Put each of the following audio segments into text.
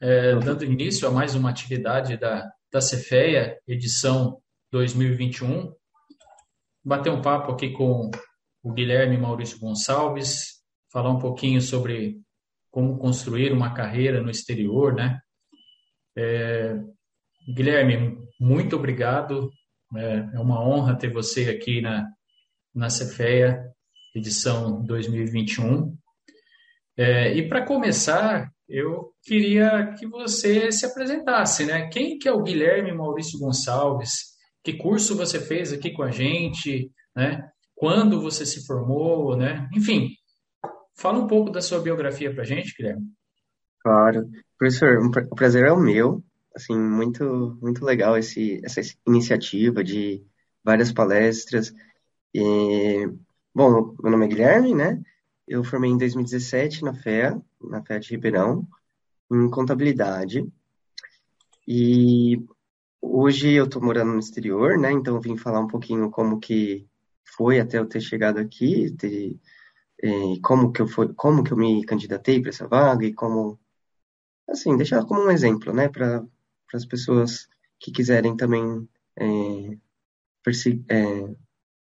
é, dando início a mais uma atividade da, da Cefeia, edição 2021. Bater um papo aqui com o Guilherme Maurício Gonçalves, falar um pouquinho sobre como construir uma carreira no exterior, né? É, Guilherme, muito obrigado. É, é uma honra ter você aqui na, na Cefeia, edição 2021. É, e para começar, eu queria que você se apresentasse, né? Quem que é o Guilherme Maurício Gonçalves? Que curso você fez aqui com a gente, né? Quando você se formou, né? Enfim, fala um pouco da sua biografia para a gente, Guilherme. Claro. Professor, o prazer é o meu. Assim, muito, muito legal esse, essa iniciativa de várias palestras. E, bom, meu nome é Guilherme, né? Eu formei em 2017 na FEA, na FEA de Ribeirão, em contabilidade. E hoje eu estou morando no exterior, né? Então eu vim falar um pouquinho como que foi até eu ter chegado aqui, ter, eh, como que eu foi, como que eu me candidatei para essa vaga e como, assim, deixar como um exemplo, né? Para as pessoas que quiserem também é,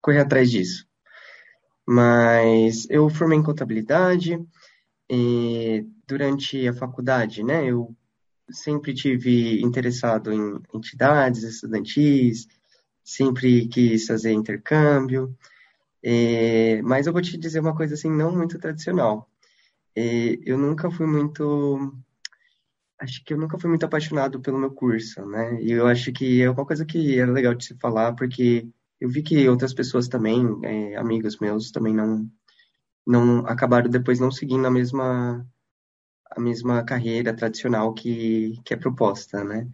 correr atrás disso. Mas eu formei em contabilidade e durante a faculdade, né, eu sempre tive interessado em entidades estudantis, sempre quis fazer intercâmbio, e, mas eu vou te dizer uma coisa assim, não muito tradicional. E, eu nunca fui muito, acho que eu nunca fui muito apaixonado pelo meu curso, né? E eu acho que é uma coisa que é legal de se falar, porque eu vi que outras pessoas também, é, amigos meus, também não, não acabaram depois não seguindo a mesma a mesma carreira tradicional que, que é proposta, né?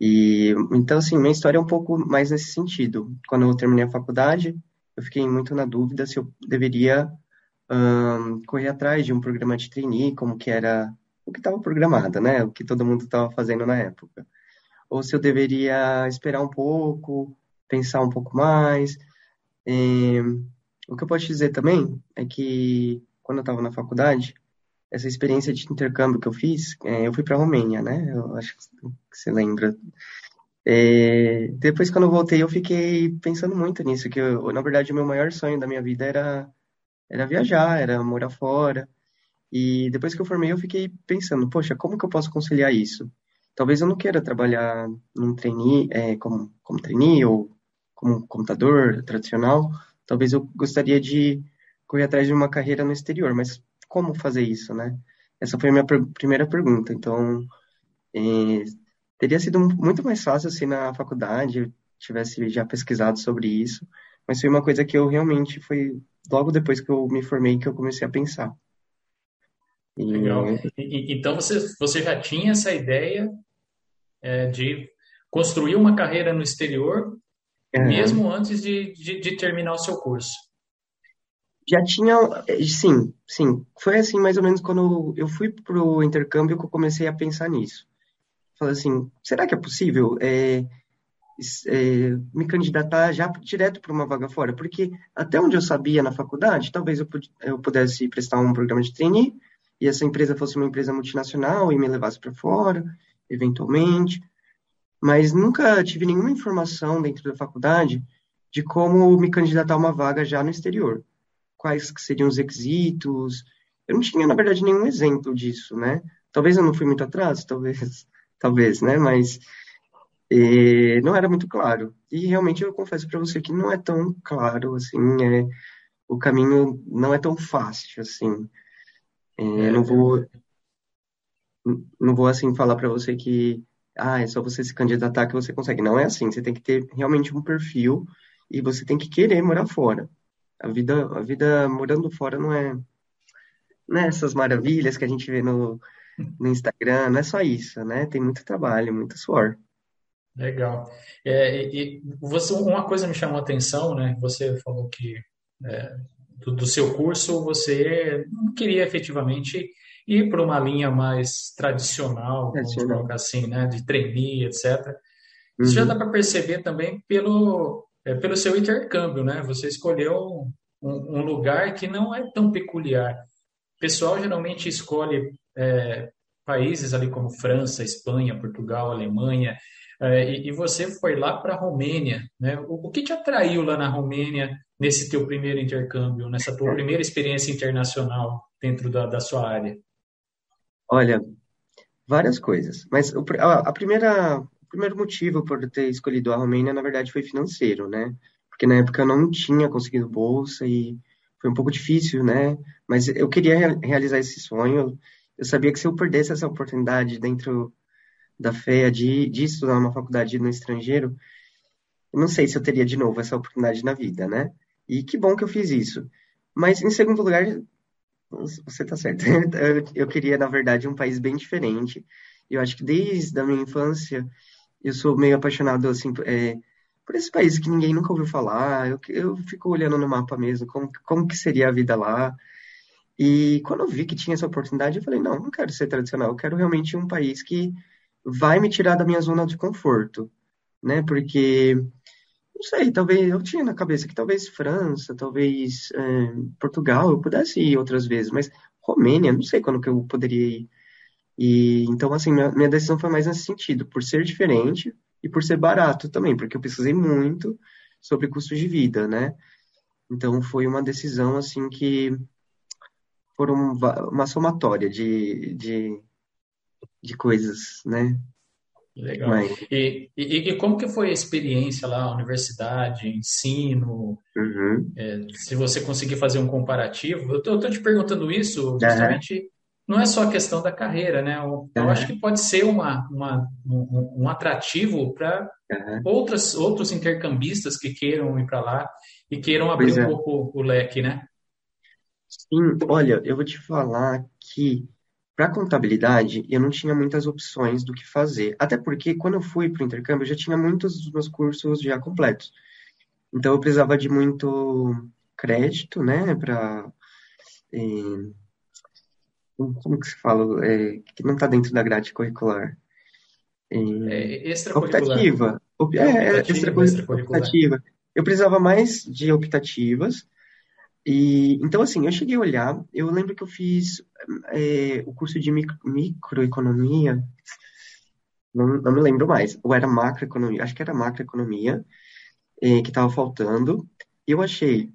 E então assim, minha história é um pouco mais nesse sentido. Quando eu terminei a faculdade, eu fiquei muito na dúvida se eu deveria um, correr atrás de um programa de trainee, como que era o que estava programado, né? O que todo mundo estava fazendo na época. Ou se eu deveria esperar um pouco, pensar um pouco mais. E, o que eu posso dizer também é que quando eu estava na faculdade, essa experiência de intercâmbio que eu fiz, é, eu fui para a Romênia, né? Eu acho que você lembra. É, depois, quando eu voltei, eu fiquei pensando muito nisso, que eu, na verdade o meu maior sonho da minha vida era, era viajar, era morar fora. E depois que eu formei, eu fiquei pensando, poxa, como que eu posso conciliar isso? Talvez eu não queira trabalhar num trainee, é, como, como trainee ou como computador tradicional, talvez eu gostaria de correr atrás de uma carreira no exterior, mas como fazer isso, né? Essa foi a minha pr primeira pergunta. Então, é, teria sido muito mais fácil se na faculdade eu tivesse já pesquisado sobre isso, mas foi uma coisa que eu realmente foi logo depois que eu me formei que eu comecei a pensar. Legal. então você, você já tinha essa ideia é, de construir uma carreira no exterior Uhum. Mesmo antes de, de, de, terminar o seu curso. Já tinha, sim, sim. Foi assim mais ou menos quando eu fui para o intercâmbio que eu comecei a pensar nisso. Falei assim, será que é possível é, é, me candidatar já direto para uma vaga fora? Porque até onde eu sabia na faculdade, talvez eu, eu pudesse prestar um programa de trainee e essa empresa fosse uma empresa multinacional e me levasse para fora, eventualmente mas nunca tive nenhuma informação dentro da faculdade de como me candidatar a uma vaga já no exterior. Quais seriam os requisitos? Eu não tinha, na verdade, nenhum exemplo disso, né? Talvez eu não fui muito atrás, talvez, talvez, né? Mas eh, não era muito claro. E realmente eu confesso para você que não é tão claro, assim, é, o caminho não é tão fácil, assim. É, não vou, não vou assim falar para você que ah, é só você se candidatar que você consegue. Não é assim, você tem que ter realmente um perfil e você tem que querer morar fora. A vida, a vida morando fora não é, não é essas maravilhas que a gente vê no, no Instagram, não é só isso, né? Tem muito trabalho, muito suor. Legal. É, e você, uma coisa me chamou a atenção, né? Você falou que é, do, do, seu curso você não queria efetivamente ir para uma linha mais tradicional, vamos colocar assim, né, de trainee, etc. Isso uhum. já dá para perceber também pelo, é, pelo seu intercâmbio, né? Você escolheu um, um, lugar que não é tão peculiar. O pessoal geralmente escolhe é, países ali como França, Espanha, Portugal, Alemanha, é, e, e, você foi lá para a Romênia, né? O, o, que te atraiu lá na Romênia nesse teu primeiro intercâmbio, nessa tua primeira experiência internacional dentro da, da sua área? Olha, várias coisas, mas o, a, a primeira, o primeiro motivo por ter escolhido a Romênia, na verdade, foi financeiro, né? Porque na época eu não tinha conseguido bolsa e foi um pouco difícil, né? Mas eu queria realizar esse sonho. Eu sabia que se eu perdesse essa oportunidade dentro da FEA de, de estudar numa faculdade no estrangeiro, eu não sei se eu teria de novo essa oportunidade na vida, né? E que bom que eu fiz isso. Mas, em segundo lugar, você tá certo. Eu, queria, na verdade, um país bem diferente. Eu acho que desde a minha infância, eu sou meio apaixonado, assim, é, por esse país que ninguém nunca ouviu falar. Eu, eu fico olhando no mapa mesmo, como, como que seria a vida lá. E quando eu vi que tinha essa oportunidade, eu falei, não, não quero ser tradicional, eu quero realmente um país que vai me tirar da minha zona de conforto, né? Porque, não sei, talvez eu tinha na cabeça que talvez França, talvez é, Portugal eu pudesse ir outras vezes, mas Romênia, não sei quando que eu poderia ir. E então, assim, minha, minha decisão foi mais nesse sentido, por ser diferente e por ser barato também, porque eu pesquisei muito sobre custo de vida, né? Então, foi uma decisão, assim, que foram uma somatória de, de de coisas, né? Legal. Mas... E, e, e, como que foi a experiência lá, universidade, ensino? Uhum. É, se você conseguir fazer um comparativo, eu estou te perguntando isso justamente, uhum. não é só a questão da carreira, né? Eu, eu acho que pode ser uma, uma um, um, atrativo para outras outros intercambistas que queiram ir para lá e queiram abrir um é. pouco o leque, né? Sim, olha, eu vou te falar que para contabilidade, eu não tinha muitas opções do que fazer. Até porque, quando eu fui para o intercâmbio, eu já tinha muitos dos meus cursos já completos. Então, eu precisava de muito crédito, né, para... É, como que se fala? É, que não está dentro da grade curricular. É, é extracurricular. Optativa. Op, é, é extracurricular. Optativa. Eu precisava mais de optativas, e, então, assim, eu cheguei a olhar, eu lembro que eu fiz é, o curso de micro, microeconomia, não, não, me lembro mais, ou era macroeconomia, acho que era macroeconomia, é, que estava faltando, eu achei,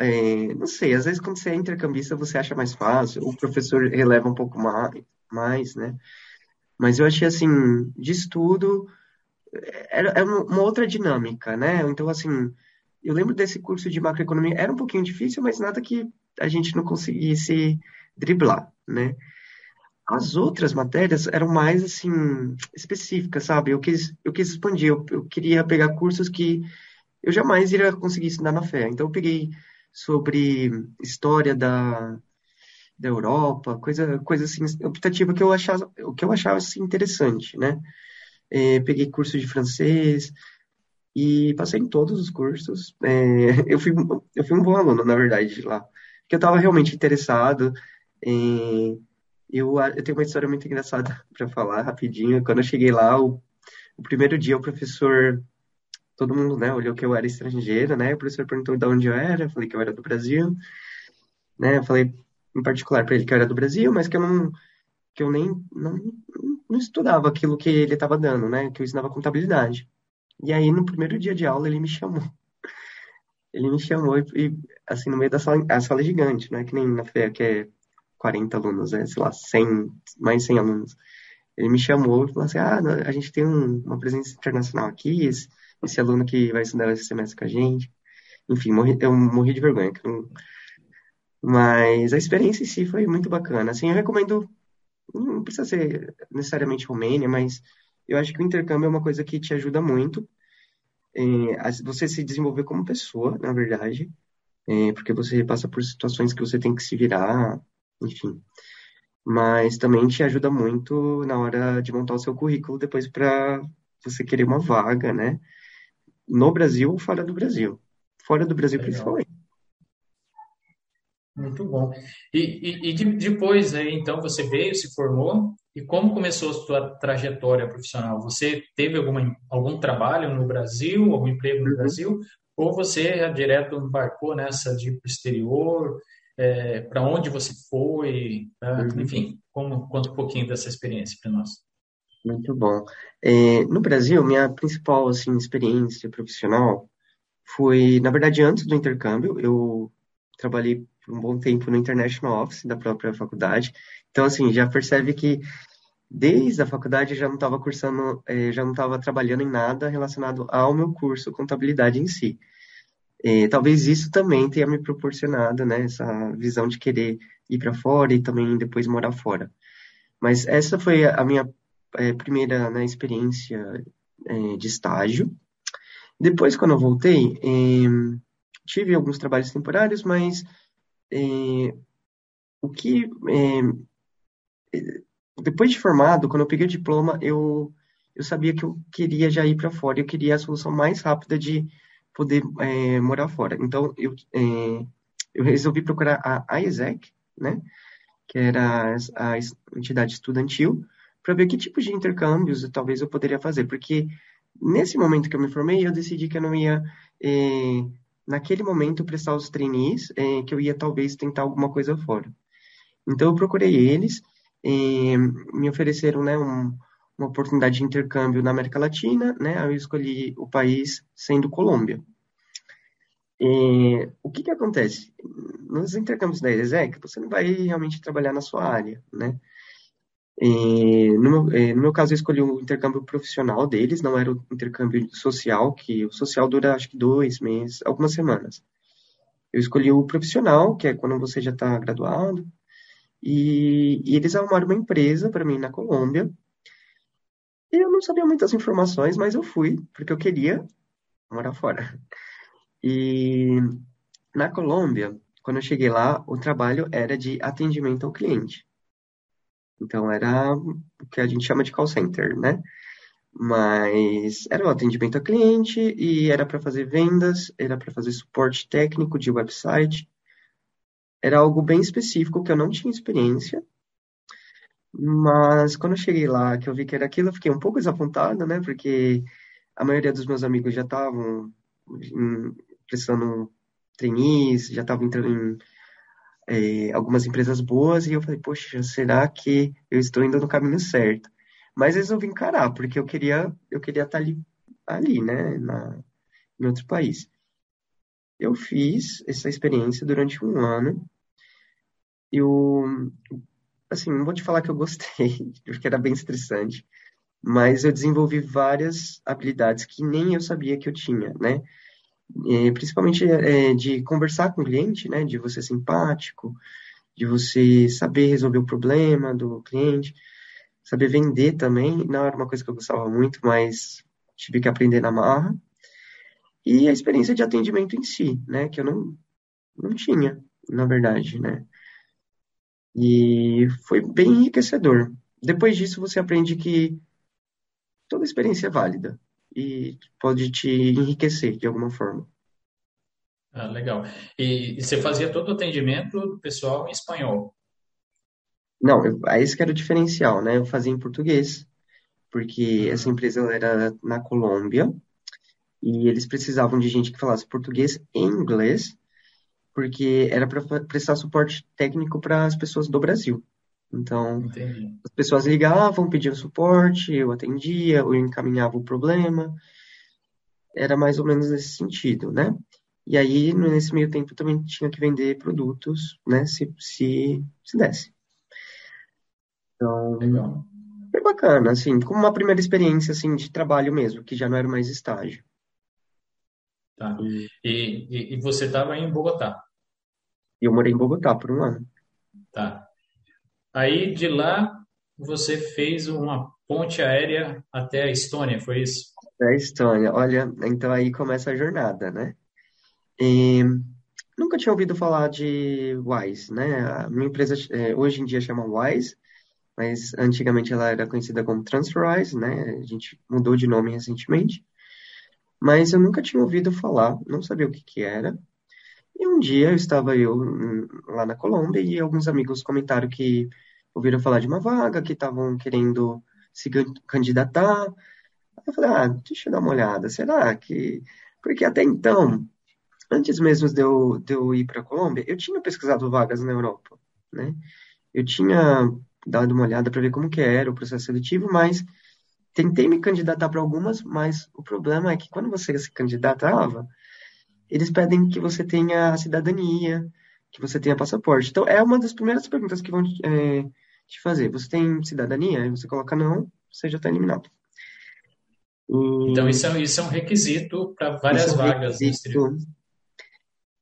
é, não sei, às vezes quando você é intercambista você acha mais fácil, o professor releva um pouco mais, mais né? Mas eu achei, assim, de estudo, era, era uma outra dinâmica, né? Então, assim eu lembro desse curso de macroeconomia, era um pouquinho difícil, mas nada que a gente não conseguisse driblar, né? As outras matérias eram mais, assim, específicas, sabe? Eu quis, eu quis expandir, eu, eu queria pegar cursos que eu jamais iria conseguir ensinar na fé. Então, eu peguei sobre história da, da Europa, coisa, coisa assim, optativa que eu achava, que eu achava assim, interessante, né? É, peguei curso de francês, e passei em todos os cursos. É, eu, fui, eu fui um bom aluno, na verdade, lá. Porque eu estava realmente interessado. Em, eu, eu tenho uma história muito engraçada para falar rapidinho. Quando eu cheguei lá, o, o, primeiro dia o professor, todo mundo né, olhou que eu era estrangeiro, né? O professor perguntou de onde eu era, eu falei que eu era do Brasil. Né? Eu falei em particular para ele que eu era do Brasil, mas que eu não que eu nem não, não estudava aquilo que ele estava dando, né? Que eu ensinava contabilidade. E aí, no primeiro dia de aula, ele me chamou. Ele me chamou e, e assim, no meio da sala, a sala é gigante, né? Que nem na FEA, que é 40 alunos, né? Sei lá, 100, mais 100 alunos. Ele me chamou e falou assim, ah, a gente tem um, uma presença internacional aqui, esse, esse, aluno que vai estudar esse semestre com a gente. Enfim, morri, eu morri de vergonha. Não... Mas a experiência em si foi muito bacana. Assim, eu recomendo, não precisa ser necessariamente Romênia, mas eu acho que o intercâmbio é uma coisa que te ajuda muito é, você se desenvolver como pessoa, na verdade, é, porque você passa por situações que você tem que se virar, enfim. Mas também te ajuda muito na hora de montar o seu currículo depois para você querer uma vaga, né? No Brasil ou fora do Brasil. Fora do Brasil, Legal. principalmente. Muito bom. E, e, e, depois, aí, então, você veio, se formou, e como começou a sua trajetória profissional? Você teve alguma, algum trabalho no Brasil, algum emprego no uhum. Brasil, ou você direto embarcou nessa de ir para o exterior? é, para onde você foi, tá? uhum. enfim, como, conta um pouquinho dessa experiência para nós. Muito bom. É, no Brasil, minha principal assim, experiência profissional foi, na verdade, antes do intercâmbio. Eu trabalhei por um bom tempo no International Office da própria faculdade. Então, assim, já percebe que desde a faculdade eu já não estava cursando, é, já não estava trabalhando em nada relacionado ao meu curso contabilidade em si. É, talvez isso também tenha me proporcionado, né, essa visão de querer ir para fora e também depois morar fora. Mas essa foi a minha é, primeira né, experiência de estágio. Depois, quando eu voltei, tive alguns trabalhos temporários, mas é, o que é, depois de formado, quando eu peguei o diploma, eu eu sabia que eu queria já ir para fora, eu queria a solução mais rápida de poder é, morar fora. Então, eu, é, eu resolvi procurar a ISEC, né, que era a entidade estudantil, para ver que tipo de intercâmbios talvez eu poderia fazer, porque nesse momento que eu me formei, eu decidi que eu não ia, é, naquele momento, prestar os trainees, é, que eu ia talvez tentar alguma coisa fora. Então, eu procurei eles, é, me ofereceram né, um, uma oportunidade de intercâmbio na América Latina, né? Eu escolhi o país sendo Colômbia. E, o que que acontece? Nos intercâmbios da ESEC, você não vai realmente trabalhar na sua área, né? E, no, meu, no meu caso, eu escolhi o intercâmbio profissional deles, não era o intercâmbio social, que o social dura acho que dois meses, algumas semanas. Eu escolhi o profissional, que é quando você já está graduado, e, e, eles arrumaram uma empresa para mim na Colômbia, e eu não sabia muitas informações, mas eu fui, porque eu queria morar fora. E na Colômbia, quando eu cheguei lá, o trabalho era de atendimento ao cliente. Então era o que a gente chama de call center, né? Mas era o atendimento ao cliente e era para fazer vendas, era para fazer suporte técnico de website. Era algo bem específico que eu não tinha experiência mas quando eu cheguei lá, que eu vi que era aquilo, eu fiquei um pouco desapontado, né? Porque a maioria dos meus amigos já estavam prestando trainees, já estavam entrando em é, algumas empresas boas, e eu falei, poxa, será que eu estou indo no caminho certo? Mas resolvi encarar, porque eu queria, eu queria estar ali, ali né? Na, em outro país. Eu fiz essa experiência durante um ano. Eu assim, não vou te falar que eu gostei, porque era bem estressante, mas eu desenvolvi várias habilidades que nem eu sabia que eu tinha, né? E, principalmente é, de conversar com o cliente, né? De você ser simpático, de você saber resolver o problema do cliente, saber vender também. Não era uma coisa que eu gostava muito, mas tive que aprender na marra. E a experiência de atendimento em si, né? Que eu não, não tinha, na verdade, né? E foi bem enriquecedor. Depois disso, você aprende que toda experiência é válida e pode te enriquecer de alguma forma. Ah, legal. E, e, você fazia todo o atendimento do pessoal em espanhol? Não, eu, esse que era o diferencial, né? Eu fazia em português, porque essa empresa era na Colômbia e eles precisavam de gente que falasse português e inglês porque era para prestar suporte técnico para as pessoas do Brasil. Então, Entendi. as pessoas ligavam, pediam suporte, eu atendia, eu encaminhava o problema. Era mais ou menos nesse sentido, né? E aí, nesse meio tempo, também tinha que vender produtos, né? Se, se, se desse. Então, Legal. foi bacana, assim, como uma primeira experiência, assim, de trabalho mesmo, que já não era mais estágio. Tá. E, e, e você estava em Bogotá? Eu morei em Bogotá por um ano. Tá. Aí de lá você fez uma ponte aérea até a Estônia, foi isso? Até a Estônia. Olha, então aí começa a jornada, né? E, nunca tinha ouvido falar de Wise, né? A minha empresa é, hoje em dia chama Wise, mas antigamente ela era conhecida como Transferwise, né? A gente mudou de nome recentemente mas eu nunca tinha ouvido falar, não sabia o que que era. E um dia eu estava eu hum, lá na Colômbia e alguns amigos comentaram que ouviram falar de uma vaga, que estavam querendo se candidatar. Eu falei, ah, deixa eu dar uma olhada, será que... Porque até então, antes mesmo de eu, de eu ir para a Colômbia, eu tinha pesquisado vagas na Europa, né? Eu tinha dado uma olhada para ver como que era o processo seletivo, mas tentei me candidatar para algumas, mas o problema é que quando você se candidatava, eles pedem que você tenha cidadania, que você tenha passaporte. Então, é uma das primeiras perguntas que vão é, te fazer. Você tem cidadania? Aí você coloca não, você já está eliminado. E... Então, isso é, isso é um requisito para várias é um vagas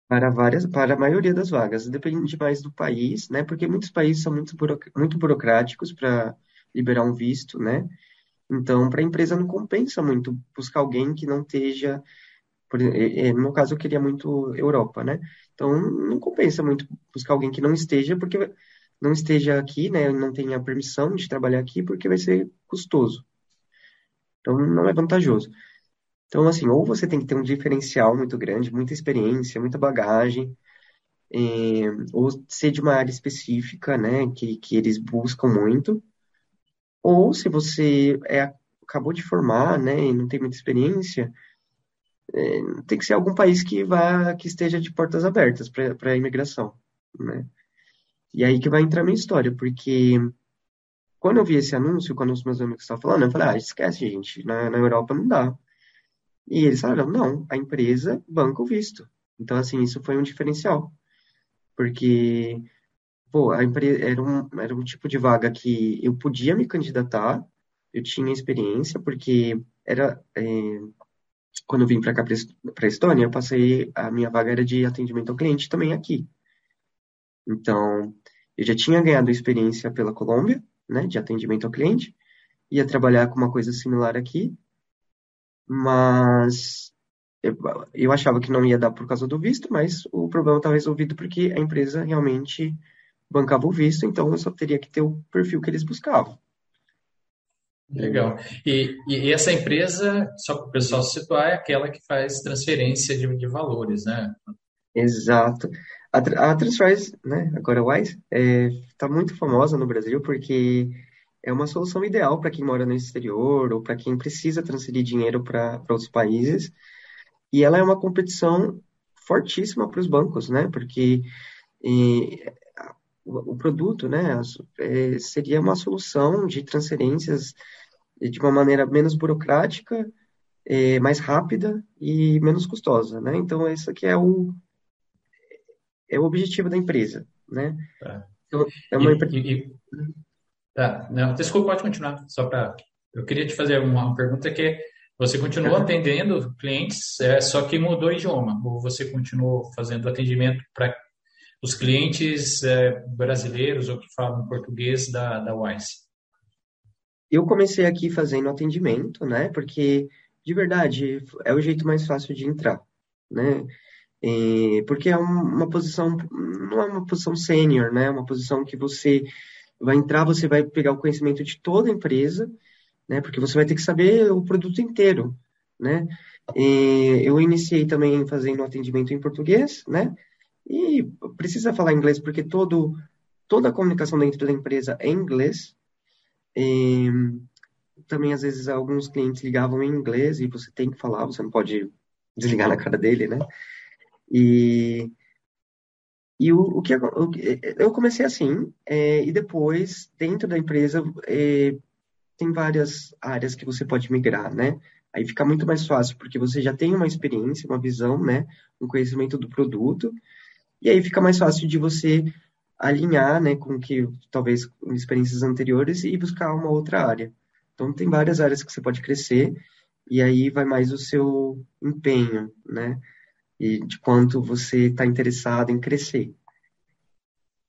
Para várias, para a maioria das vagas. Depende mais do país, né? Porque muitos países são muito, muito burocráticos para liberar um visto, né? Então, para a empresa não compensa muito buscar alguém que não esteja. Por, no meu caso, eu queria muito Europa, né? Então, não compensa muito buscar alguém que não esteja, porque não esteja aqui, né? Não tenha permissão de trabalhar aqui, porque vai ser custoso. Então, não é vantajoso. Então, assim, ou você tem que ter um diferencial muito grande, muita experiência, muita bagagem, é, ou ser de uma área específica, né? Que, que eles buscam muito ou se você é, acabou de formar, né, e não tem muita experiência, é, tem que ser algum país que vá, que esteja de portas abertas para a imigração, né? E aí que vai entrar a minha história, porque quando eu vi esse anúncio, quando os meus amigos estavam falando, eu falei, ah, esquece, gente, na, na Europa não dá. E eles falaram, não, a empresa banca o visto. Então, assim, isso foi um diferencial. Porque pô, a empresa era um, era um tipo de vaga que eu podia me candidatar, eu tinha experiência, porque era. É, quando eu vim para cá, para Estônia, eu passei. A minha vaga era de atendimento ao cliente também aqui. Então, eu já tinha ganhado experiência pela Colômbia, né, de atendimento ao cliente, ia trabalhar com uma coisa similar aqui, mas eu, eu achava que não ia dar por causa do visto, mas o problema estava resolvido porque a empresa realmente bancava o visto, então eu só teria que ter o perfil que eles buscavam. Legal. E, e essa empresa, só para o pessoal se situar, é aquela que faz transferência de, de valores, né? Exato. A, a Transfers, né, agora Wise, está é, tá muito famosa no Brasil porque é uma solução ideal para quem mora no exterior ou para quem precisa transferir dinheiro para outros países. E ela é uma competição fortíssima para os bancos, né? Porque e, o, produto, né, é, seria uma solução de transferências de uma maneira menos burocrática, é, mais rápida e menos custosa, né? Então esse aqui é o é o objetivo da empresa, né? Tá. Então, é uma empresa. Tá, não, desculpa, pode continuar. Só para eu queria te fazer uma pergunta que você continuou atendendo clientes, é, só que mudou o idioma, ou você continuou fazendo atendimento para os clientes é, brasileiros ou que falam português da, da Wise? Eu comecei aqui fazendo atendimento, né? Porque, de verdade, é o jeito mais fácil de entrar, né? E, porque é uma posição, não é uma posição sênior, né? É uma posição que você vai entrar, você vai pegar o conhecimento de toda a empresa, né? Porque você vai ter que saber o produto inteiro, né? E eu iniciei também fazendo atendimento em português, né? E precisa falar inglês porque todo, toda a comunicação dentro da empresa é em inglês. E, também, às vezes, alguns clientes ligavam em inglês e você tem que falar, você não pode desligar na cara dele, né? E, e o, o, que, eu comecei assim, é, e depois, dentro da empresa, é, tem várias áreas que você pode migrar, né? Aí fica muito mais fácil, porque você já tem uma experiência, uma visão, né? Um conhecimento do produto, e aí fica mais fácil de você alinhar, né, com que talvez com experiências anteriores e buscar uma outra área. Então tem várias áreas que você pode crescer e aí vai mais o seu empenho, né, e de quanto você está interessado em crescer.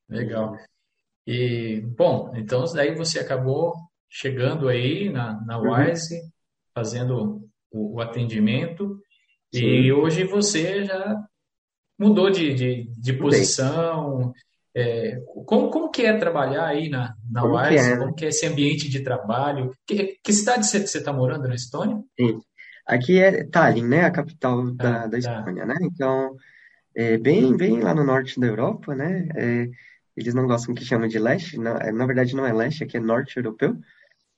Legal. E bom, então daí você acabou chegando aí na, na uhum. Wise, uhum. fazendo o, o atendimento Sim. e hoje você já mudou de, de, de posição. É, como, como que é trabalhar aí na, na como Wise? Que é, né? Como que é esse ambiente de trabalho? Que, que cidade você está morando na Estônia? Sim. Aqui é Tallinn, né? A capital da, ah, da tá. Estônia, tá. né? Então, é bem, bem lá no norte da Europa, né? É, eles não gostam que chamam de leste. Na, é, na verdade, não é leste, aqui é norte europeu.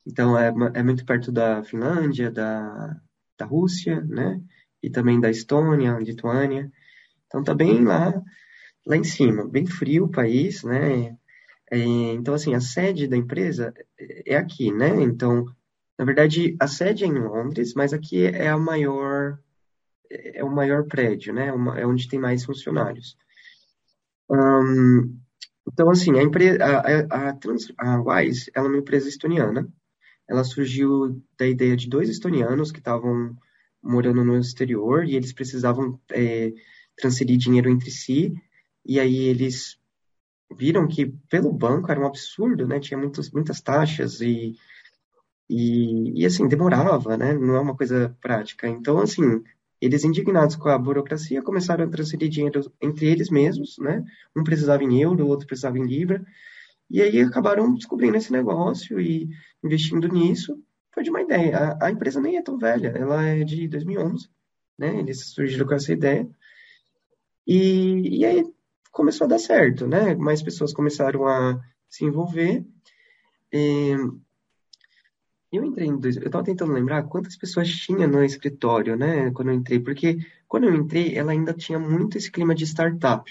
Então, é, é muito perto da Finlândia, da, da Rússia, né? E também da Estônia, Lituânia. Então tá bem lá, lá em cima, bem frio o país, né? É, então, assim, a sede da empresa é aqui, né? Então, na verdade, a sede é em Londres, mas aqui é a maior, é o maior prédio, né? É onde tem mais funcionários. Então, assim, a empresa, a, a, Trans, a Wise, ela é uma empresa estoniana. Ela surgiu da ideia de dois estonianos que estavam morando no exterior e eles precisavam é, transferir dinheiro entre si. E aí eles viram que pelo banco era um absurdo, né? Tinha muitas, muitas taxas e, e, e, assim, demorava, né? Não é uma coisa prática. Então, assim, eles indignados com a burocracia começaram a transferir dinheiro entre eles mesmos, né? Um precisava em euro, o outro precisava em libra. E aí acabaram descobrindo esse negócio e investindo nisso. Foi de uma ideia. A, a empresa nem é tão velha, ela é de 2011, né? Eles surgiram com essa ideia. E, e aí começou a dar certo, né? Mais pessoas começaram a se envolver. E eu entrei em dois, eu estava tentando lembrar quantas pessoas tinha no escritório, né? Quando eu entrei, porque quando eu entrei, ela ainda tinha muito esse clima de startup.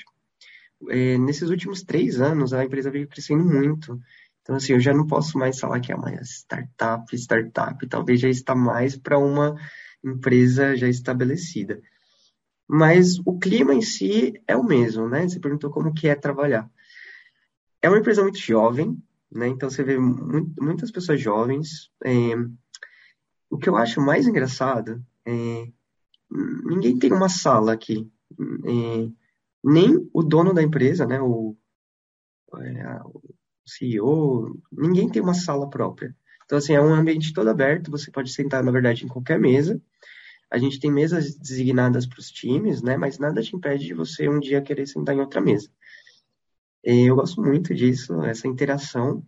É, nesses últimos três anos, a empresa veio crescendo muito. Então, assim, eu já não posso mais falar que é uma startup, startup. Talvez já está mais para uma empresa já estabelecida. Mas o clima em si é o mesmo, né? Você perguntou como que é trabalhar. É uma empresa muito jovem, né? Então você vê muitas pessoas jovens. É... O que eu acho mais engraçado é ninguém tem uma sala aqui. É... Nem o dono da empresa, né? O, é, o CEO, ninguém tem uma sala própria. Então, assim, é um ambiente todo aberto, você pode sentar, na verdade, em qualquer mesa. A gente tem mesas designadas para os times, né? Mas nada te impede de você um dia querer sentar em outra mesa. Eu gosto muito disso, essa interação.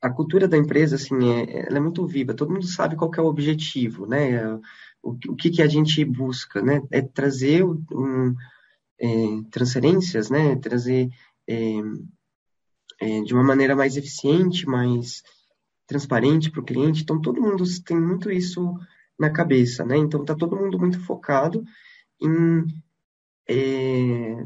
A cultura da empresa, assim, é, ela é muito viva. Todo mundo sabe qual é o objetivo, né? O, o que, que a gente busca, né? É trazer um, é, transferências, né? Trazer é, é, de uma maneira mais eficiente, mais transparente para o cliente. Então, todo mundo tem muito isso na cabeça, né? Então, está todo mundo muito focado em, é,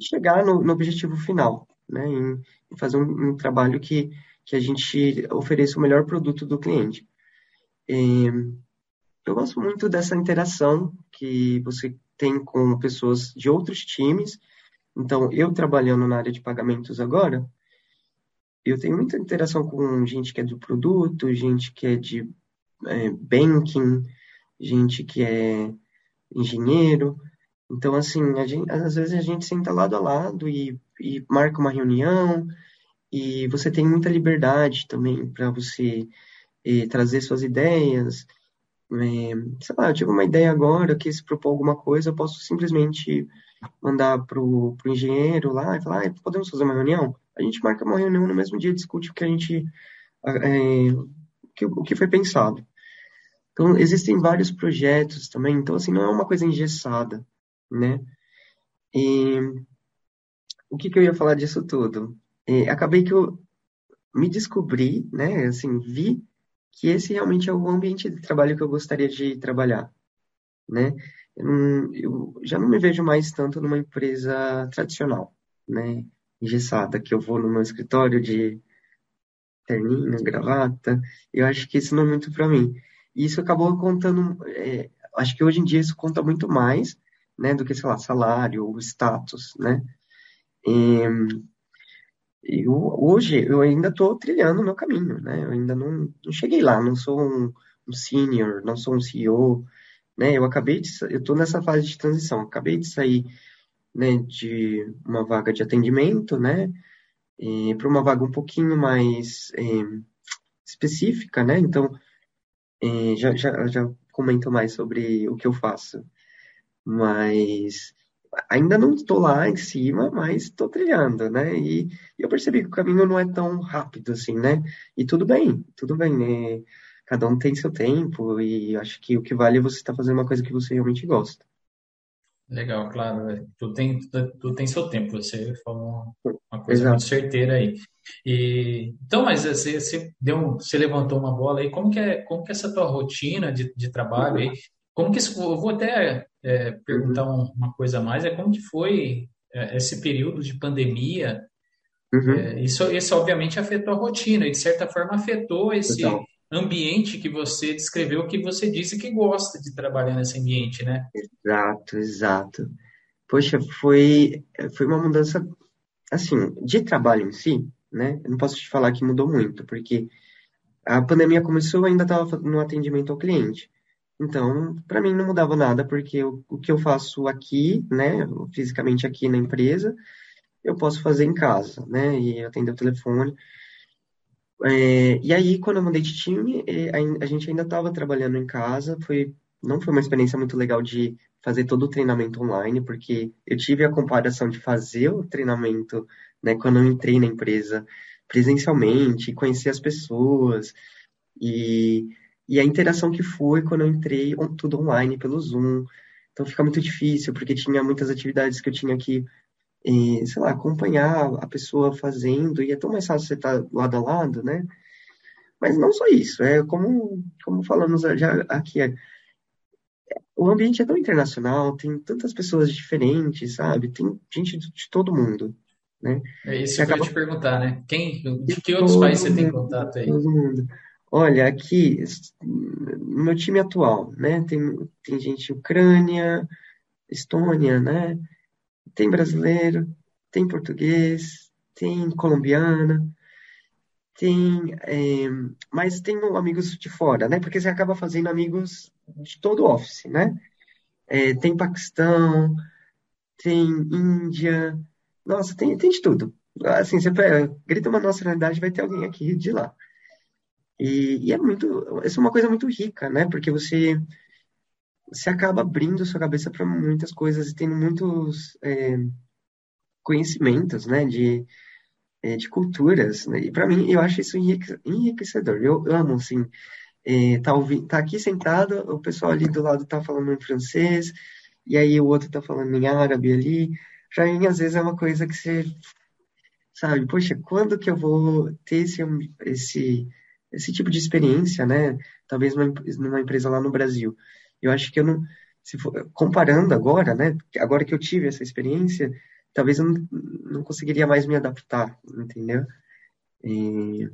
chegar no, no, objetivo final, né? Em, em fazer um, um, trabalho que, que a gente ofereça o melhor produto do cliente. É, eu gosto muito dessa interação que você tem com pessoas de outros times. Então, eu trabalhando na área de pagamentos agora, eu tenho muita interação com gente que é do produto, gente que é de é, banking, gente que é engenheiro. Então, assim, gente, às vezes a gente senta lado a lado e, e marca uma reunião e você tem muita liberdade também para você é, trazer suas ideias. É, sei lá, eu tive uma ideia agora, quis propor alguma coisa, eu posso simplesmente mandar para o engenheiro lá e falar, ah, podemos fazer uma reunião? A gente marca uma reunião no mesmo dia, discute o que a gente, é, o que foi pensado. Então, existem vários projetos também, então, assim, não é uma coisa engessada, né? E o que, que eu ia falar disso tudo? É, acabei que eu me descobri, né, assim, vi que esse realmente é o ambiente de trabalho que eu gostaria de trabalhar, né? Eu, não, eu já não me vejo mais tanto numa empresa tradicional, né? Engessada, que eu vou no meu escritório de terninho, gravata. Eu acho que isso não é muito para mim. E isso acabou contando, é, acho que hoje em dia isso conta muito mais, né, do que, sei lá, salário ou status, né? E, eu, hoje eu ainda estou trilhando o meu caminho, né? Eu ainda não, não cheguei lá, não sou um, um senior, não sou um CEO, né? Eu acabei de, eu estou nessa fase de transição, acabei de sair né, de uma vaga de atendimento, né, para uma vaga um pouquinho mais é, específica, né, então é, já, já, já comento mais sobre o que eu faço, mas ainda não estou lá em cima, mas estou trilhando, né, e, e, eu percebi que o caminho não é tão rápido assim, né, e tudo bem, tudo bem, né, cada um tem seu tempo e acho que o que vale é você estar tá fazendo uma coisa que você realmente gosta. Legal, claro. Tu tem, tu, tem seu tempo, você falou uma coisa Exato. muito certeira aí. E, então, mas você, você, deu, você levantou uma bola aí, como que é, como que é essa tua rotina de, de trabalho aí? Como que isso, eu vou até é, perguntar uhum. uma coisa a mais, é como que foi é, esse período de pandemia. Uhum. É, isso, isso obviamente afetou a rotina e de certa forma afetou esse Total. Ambiente que você descreveu, que você disse que gosta de trabalhar nesse ambiente, né? Exato, exato. Poxa, foi, foi uma mudança, assim, de trabalho em si, né? Eu não posso te falar que mudou muito, porque a pandemia começou, eu ainda estava no atendimento ao cliente. Então, para mim não mudava nada, porque o, o que eu faço aqui, né, fisicamente aqui na empresa, eu posso fazer em casa, né, e atender o telefone. É, e aí, quando eu mudei de time, é, a, gente ainda estava trabalhando em casa, foi, não foi uma experiência muito legal de fazer todo o treinamento online, porque eu tive a comparação de fazer o treinamento, né, quando eu entrei na empresa presencialmente, conhecer as pessoas, e e a interação que foi quando eu entrei tudo online pelo Zoom. Então fica muito difícil, porque tinha muitas atividades que eu tinha que, eh, sei lá, acompanhar a pessoa fazendo, e é tão mais fácil você estar lado a lado, né? Mas não só isso, é como, como falamos já aqui, é, o ambiente é tão internacional, tem tantas pessoas diferentes, sabe? Tem gente de, de todo mundo, né? É isso que eu acaba... te perguntar, né? Quem, de que outros países você tem contato aí? Todo mundo. Olha, aqui, no meu time atual, né, tem, tem gente Ucrânia, Estônia, né, tem brasileiro, tem português, tem colombiana, tem, é, mas tem amigos de fora, né, porque você acaba fazendo amigos de todo o office, né, é, tem Paquistão, tem Índia, nossa, tem, tem de tudo. Assim, você pega, grita uma nacionalidade, vai ter alguém aqui de lá. E, e é muito, isso é uma coisa muito rica, né? Porque você você acaba abrindo sua cabeça para muitas coisas e tendo muitos é, conhecimentos, né? De, é, de culturas. Né? E para mim, eu acho isso enriquecedor. Eu, eu amo, assim, é, tá, ouvindo, tá aqui sentado, o pessoal ali do lado tá falando em francês, e aí o outro tá falando em árabe ali. Para mim, às vezes, é uma coisa que você sabe, poxa, quando que eu vou ter esse, esse esse tipo de experiência, né? Talvez numa, numa empresa lá no Brasil. Eu acho que eu não, for, comparando agora, né? Agora que eu tive essa experiência, talvez eu não, não conseguiria mais me adaptar, entendeu? E,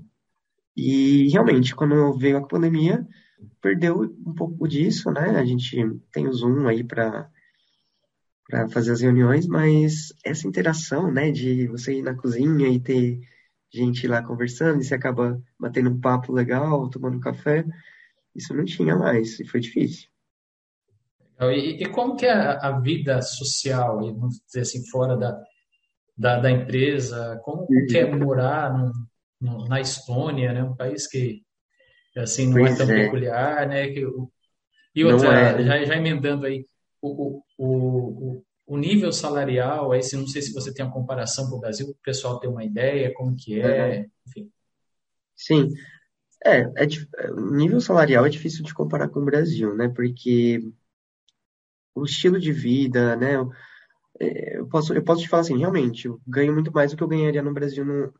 e realmente, quando veio a pandemia, perdeu um pouco disso, né? A gente tem o Zoom aí para para fazer as reuniões, mas essa interação, né, de você ir na cozinha e ter gente lá conversando e você acaba batendo um papo legal, tomando café. Isso não tinha mais e foi difícil. E, e como que é a, vida social, vamos dizer assim, fora da, da, da empresa? Como uhum. que é morar no, no, na Estônia, né? Um país que assim não é pois é tão é. peculiar, né? Que, e outra, é. já, já emendando aí, o, o, o, o nível salarial, aí, não sei se você tem uma comparação com o Brasil, o pessoal tem uma ideia, como que é, enfim. Sim, é, é, o nível salarial é difícil de comparar com o Brasil, né, porque o estilo de vida, né, é, eu posso, eu posso te falar assim, realmente, eu ganho muito mais do que eu ganharia no Brasil no,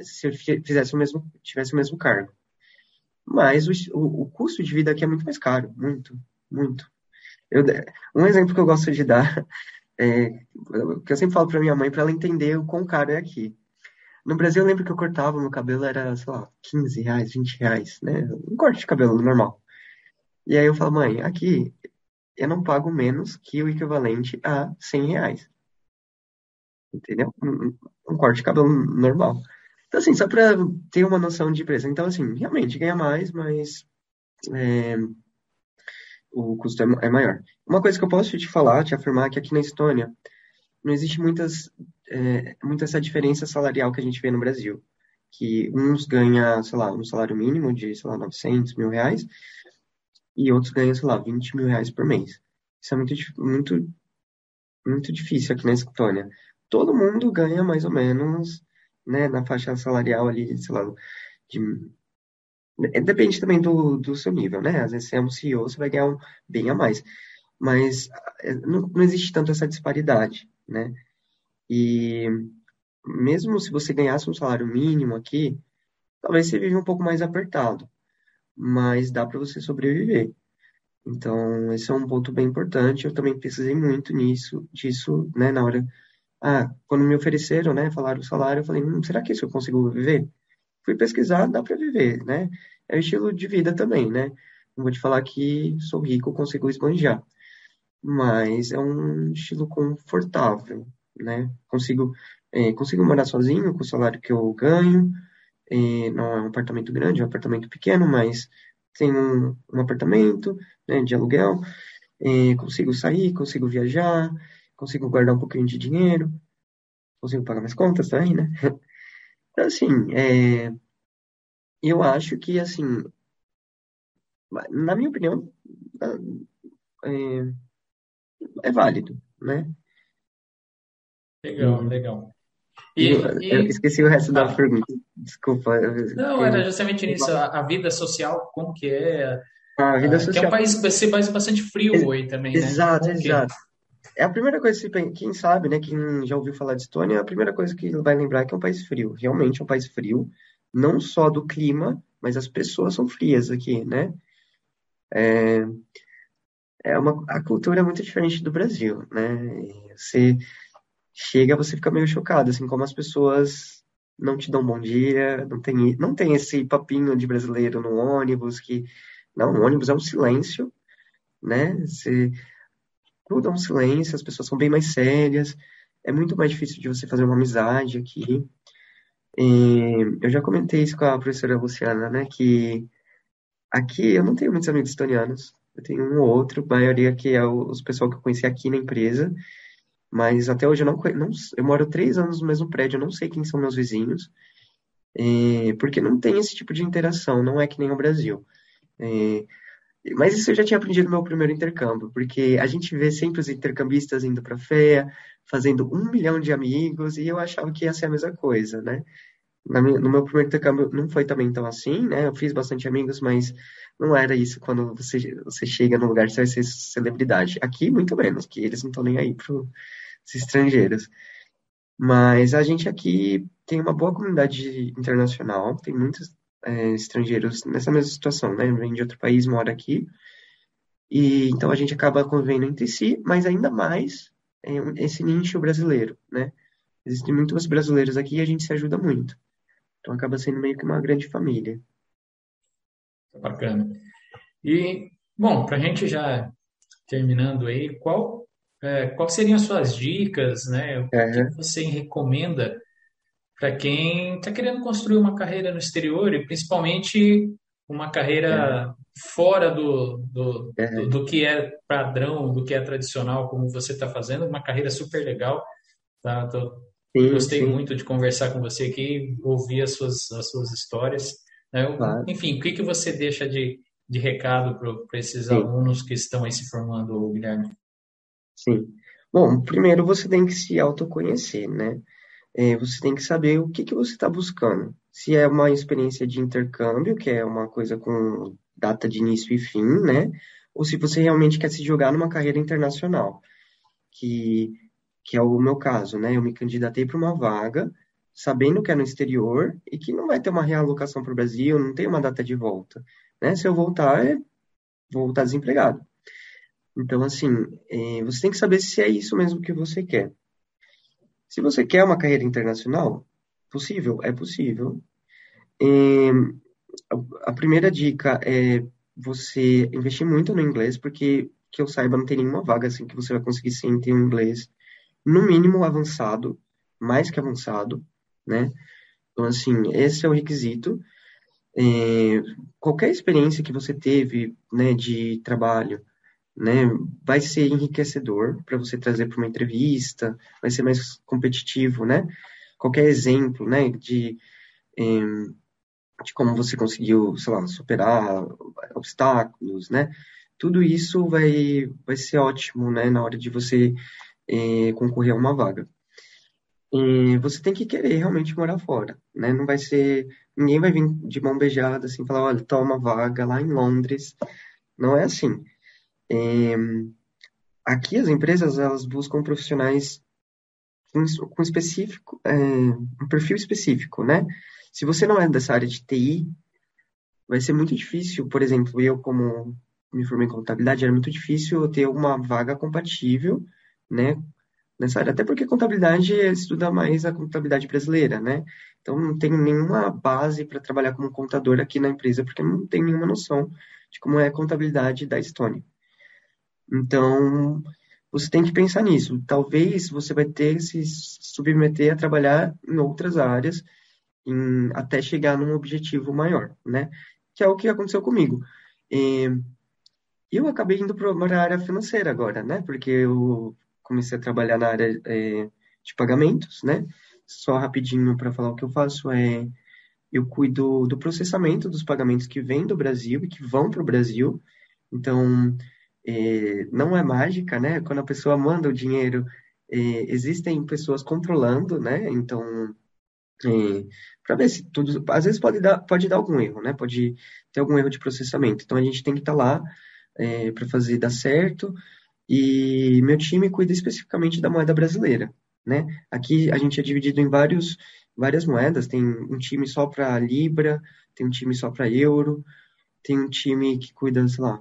se eu fizesse o mesmo, tivesse o mesmo cargo. Mas o, o, custo de vida aqui é muito mais caro, muito, muito. Eu, um exemplo que eu gosto de dar, é, que eu sempre falo para minha mãe, para ela entender o quão caro é aqui. No Brasil, eu lembro que eu cortava meu cabelo, era, sei lá, 15 reais, 20 reais, né? Um corte de cabelo normal. E aí eu falo, mãe, aqui eu não pago menos que o equivalente a 100 reais. Entendeu? Um, corte de cabelo normal. Então, assim, só para ter uma noção de preço. Então, assim, realmente ganha mais, mas é, o custo é, é, maior. Uma coisa que eu posso te falar, te afirmar, é que aqui na Estônia não existe muitas, é, muita essa diferença salarial que a gente vê no Brasil. Que uns ganham, sei lá, um salário mínimo de, sei lá, 900 mil reais e outros ganham, sei lá, 20 mil reais por mês. Isso é muito, muito, muito difícil aqui na Estônia. Todo mundo ganha mais ou menos, né, na faixa salarial ali, sei lá, de é, depende também do, do seu nível, né? Às vezes você é um CEO, você vai ganhar um, bem a mais. Mas é, não, não existe tanto essa disparidade, né? E mesmo se você ganhasse um salário mínimo aqui, talvez você vive um pouco mais apertado, mas dá para você sobreviver. Então, esse é um ponto bem importante. Eu também pesquisei muito nisso, disso, né, na hora. Ah, quando me ofereceram, né, falaram o salário, eu falei, hum, será que isso eu consigo viver? Fui pesquisar, dá para viver, né? É o estilo de vida também, né? Não vou te falar que sou rico, consigo esbanjar. Mas é um estilo confortável, né? Consigo, é, consigo morar sozinho com o salário que eu ganho. É, não é um apartamento grande, é um apartamento pequeno, mas tenho um, um apartamento né, de aluguel. É, consigo sair, consigo viajar, consigo guardar um pouquinho de dinheiro, consigo pagar minhas contas também, né? Então, assim, é, eu acho que, assim, na minha opinião, é, é válido, né? Legal, legal. E, eu, e... eu, esqueci o resto ah. da pergunta. Desculpa. Não, era justamente nisso. A, a, vida social, como que é? A vida ah, social. Que é um país, ser país bastante frio aí também, né? Exato, exato. É a primeira coisa que quem sabe, né, quem já ouviu falar de Estônia, a primeira coisa que vai lembrar é que é um país frio. Realmente é um país frio, não só do clima, mas as pessoas são frias aqui, né? É, é uma, a cultura é muito diferente do Brasil, né? Você chega, você fica meio chocado, assim, como as pessoas não te dão bom dia, não tem, não tem esse papinho de brasileiro no ônibus, que, não, o ônibus é um silêncio, né? Você, tudo é um silêncio, as pessoas são bem mais sérias, é muito mais difícil de você fazer uma amizade aqui. E eu já comentei isso com a professora Luciana, né, que aqui eu não tenho muitos amigos estonianos, eu tenho um ou outro, a maioria que é os pessoal que eu conheci aqui na empresa, mas até hoje eu não, não eu moro três anos no mesmo prédio, eu não sei quem são meus vizinhos, porque não tem esse tipo de interação, não é que nem o Brasil. mas isso eu já tinha aprendido no meu primeiro intercâmbio, porque a gente vê sempre os intercambistas indo para a FEA, fazendo um milhão de amigos, e eu achava que ia ser a mesma coisa, né? No meu primeiro intercâmbio não foi também tão assim, né? Eu fiz bastante amigos, mas não era isso quando você, você chega no lugar, você vai ser celebridade. Aqui, muito menos, que eles não estão nem aí para os estrangeiros. Mas a gente aqui tem uma boa comunidade internacional, tem muitos é, estrangeiros nessa mesma situação, né? Vem de outro país, mora aqui. E então a gente acaba convivendo entre si, mas ainda mais é, esse nicho brasileiro, né? Existem muitos brasileiros aqui e a gente se ajuda muito. Então acaba sendo meio que uma grande família. Bacana. E, bom, para a gente já terminando aí, qual, é, qual seriam as suas dicas, né? O que você recomenda para quem está querendo construir uma carreira no exterior e principalmente uma carreira fora do, do, do, do, que é padrão, do que é tradicional, como você está fazendo, uma carreira super legal. Tá? Tô, sim, gostei sim. muito de conversar com você aqui, ouvir as suas, as suas histórias. Né? Claro. Enfim, o que, que você deixa de, de recado para esses sim. alunos que estão aí se formando, Guilherme? Sim. Bom, primeiro você tem que se autoconhecer, né? É, você tem que saber o que, que você está buscando. Se é uma experiência de intercâmbio, que é uma coisa com data de início e fim, né? Ou se você realmente quer se jogar numa carreira internacional, que, que é o meu caso, né? Eu me candidatei para uma vaga, sabendo que é no exterior e que não vai ter uma realocação para o Brasil, não tem uma data de volta, né? Se eu voltar, é, vou voltar desempregado. Então, assim, é, você tem que saber se é isso mesmo que você quer. Se você quer uma carreira internacional, possível, é possível. É, a primeira dica é você investir muito no inglês, porque que eu saiba não tem nenhuma vaga assim que você vai conseguir sem ter um inglês no mínimo avançado, mais que avançado, né? Então assim, esse é o requisito. É, qualquer experiência que você teve, né, de trabalho, né, vai ser enriquecedor para você trazer para uma entrevista, vai ser mais competitivo, né? Qualquer exemplo, né, de é, de como você conseguiu, sei lá, superar obstáculos, né? Tudo isso vai, vai ser ótimo, né, na hora de você é, concorrer a uma vaga. E você tem que querer realmente morar fora, né? Não vai ser, ninguém vai vir de mão beijada assim, falar, olha, toma vaga lá em Londres. Não é assim. É, aqui as empresas elas buscam profissionais com, com específico, é, um perfil específico, né? Se você não é dessa área de TI, vai ser muito difícil, por exemplo, eu como me formei em contabilidade, era muito difícil eu ter uma vaga compatível, né, nessa área. Até porque contabilidade estuda mais a contabilidade brasileira, né? Então não tenho nenhuma base para trabalhar como contador aqui na empresa, porque não tenho nenhuma noção de como é a contabilidade da Estônia. Então, você tem que pensar nisso. Talvez você vai ter que se submeter a trabalhar em outras áreas em, até chegar num objetivo maior, né? Que é o que aconteceu comigo. E, eu acabei indo para a área financeira agora, né? Porque eu comecei a trabalhar na área é, de pagamentos, né? Só rapidinho para falar o que eu faço é eu cuido do processamento dos pagamentos que vêm do Brasil e que vão para o Brasil. Então, é, não é mágica, né? Quando a pessoa manda o dinheiro, é, existem pessoas controlando, né? Então, é, para ver se tudo. Às vezes pode dar, pode dar algum erro, né? Pode ter algum erro de processamento. Então, a gente tem que estar tá lá é, para fazer dar certo. E meu time cuida especificamente da moeda brasileira, né? Aqui a gente é dividido em vários, várias moedas. Tem um time só para Libra, tem um time só para Euro, tem um time que cuida, sei lá,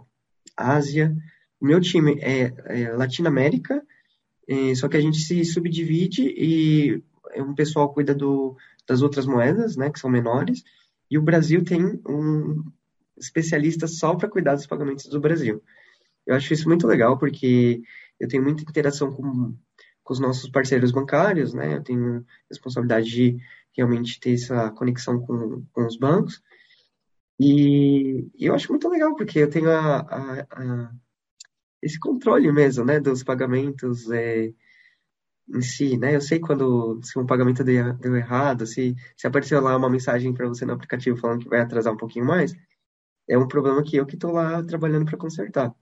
Ásia. O meu time é, é Latinoamérica, é, só que a gente se subdivide e um pessoal cuida do, das outras moedas, né, que são menores, e o Brasil tem um especialista só para cuidar dos pagamentos do Brasil. Eu acho isso muito legal, porque eu tenho muita interação com, com os nossos parceiros bancários, né? Eu tenho responsabilidade de realmente ter essa conexão com, com os bancos. E, e eu acho muito legal, porque eu tenho a, a, a, esse controle mesmo, né? Dos pagamentos é, em si, né? Eu sei quando se um pagamento deu, deu errado, se, se apareceu lá uma mensagem para você no aplicativo falando que vai atrasar um pouquinho mais, é um problema que eu que estou lá trabalhando para consertar.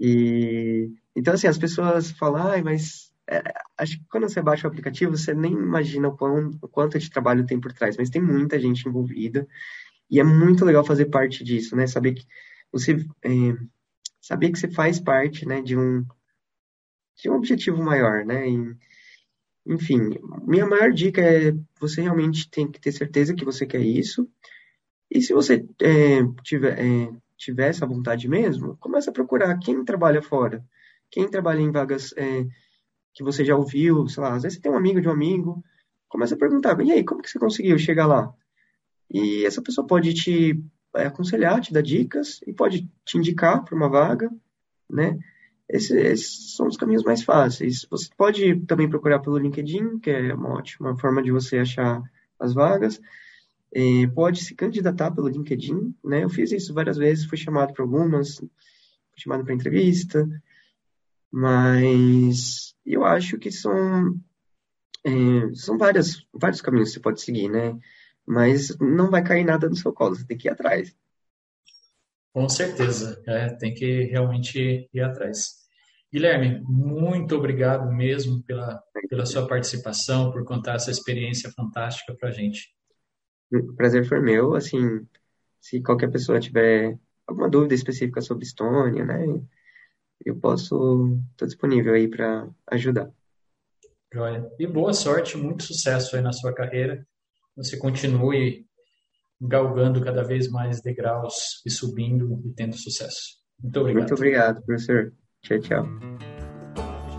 E então assim as pessoas falam, ah, mas é, acho que quando você baixa o aplicativo você nem imagina o, quão, o quanto de trabalho tem por trás, mas tem muita gente envolvida e é muito legal fazer parte disso, né? Saber que você é, saber que você faz parte, né, de um de um objetivo maior, né? E, enfim, minha maior dica é você realmente tem que ter certeza que você quer isso. E se você é, tiver, é, tiver essa vontade mesmo, começa a procurar quem trabalha fora, quem trabalha em vagas é, que você já ouviu, sei lá, às vezes você tem um amigo de um amigo, começa a perguntar, e aí, como que você conseguiu chegar lá? E essa pessoa pode te é, aconselhar, te dar dicas e pode te indicar para uma vaga, né? Esses, esses, são os caminhos mais fáceis. Você pode também procurar pelo LinkedIn, que é uma ótima forma de você achar as vagas. É, pode se candidatar pelo LinkedIn, né? Eu fiz isso várias vezes, fui chamado para algumas, fui chamado para entrevista, mas eu acho que são é, são várias, vários caminhos que você pode seguir, né? Mas não vai cair nada no seu colo, você tem que ir atrás. Com certeza, é, tem que realmente ir atrás. Guilherme, muito obrigado mesmo pela, pela sua participação, por contar essa experiência fantástica para a gente. O prazer foi meu, assim, se qualquer pessoa tiver alguma dúvida específica sobre Estônia, né, eu posso, estou disponível aí para ajudar. Joia. E boa sorte, muito sucesso aí na sua carreira. Você continue galgando cada vez mais degraus e subindo e tendo sucesso. Muito obrigado. Muito obrigado, professor. Tchau, tchau.